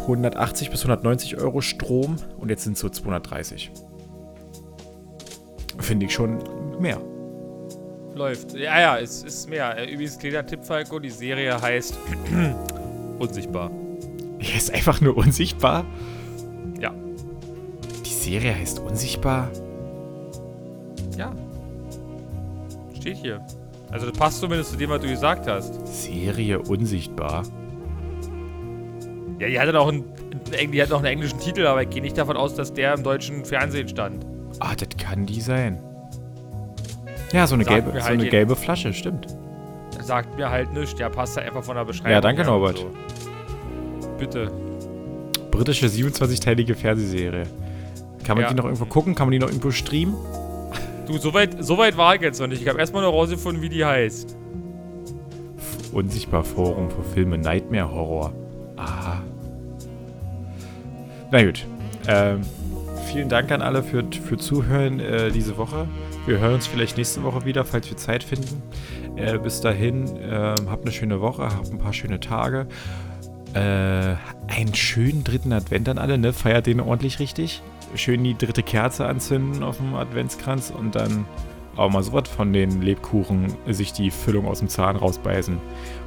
180 bis 190 Euro Strom und jetzt sind es so 230. Finde ich schon mehr. Läuft. Ja, ja, es ist mehr. Äh, Übrigens, kleiner Tipp, Falco, die Serie heißt Unsichtbar. Er ist einfach nur unsichtbar. Ja. Die Serie heißt Unsichtbar. Ja. Steht hier. Also das passt zumindest zu dem, was du gesagt hast. Serie Unsichtbar. Ja, die hatte noch einen, die hat noch einen englischen Titel, aber ich gehe nicht davon aus, dass der im deutschen Fernsehen stand. Ah, das kann die sein. Ja, so eine, Sagt gelbe, so halt eine gelbe Flasche, stimmt. Sagt mir halt nichts. Der passt da einfach von der Beschreibung. Ja, danke, Norbert. So. Bitte. Britische 27-teilige Fernsehserie. Kann man Ja. die noch irgendwo gucken? Kann man die noch irgendwo streamen? Du, soweit so weit war ich jetzt noch nicht. Ich habe erstmal noch rausgefunden, wie die heißt. Unsichtbar Forum für Filme Nightmare Horror. Aha. Na gut. Ähm, vielen Dank an alle für, für Zuhören äh, diese Woche. Wir hören uns vielleicht nächste Woche wieder, falls wir Zeit finden. Äh, bis dahin, ähm, habt eine schöne Woche, habt ein paar schöne Tage. Äh, einen schönen dritten Advent an alle, ne? Feiert den ordentlich richtig. Schön die dritte Kerze anzünden auf dem Adventskranz und dann auch mal sowas von den Lebkuchen sich die Füllung aus dem Zahn rausbeißen.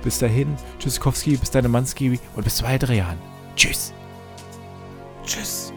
Bis dahin, Tschüssikowski, bis deine Manski und bis zu weiteren Jahren. Tschüss. Tschüss.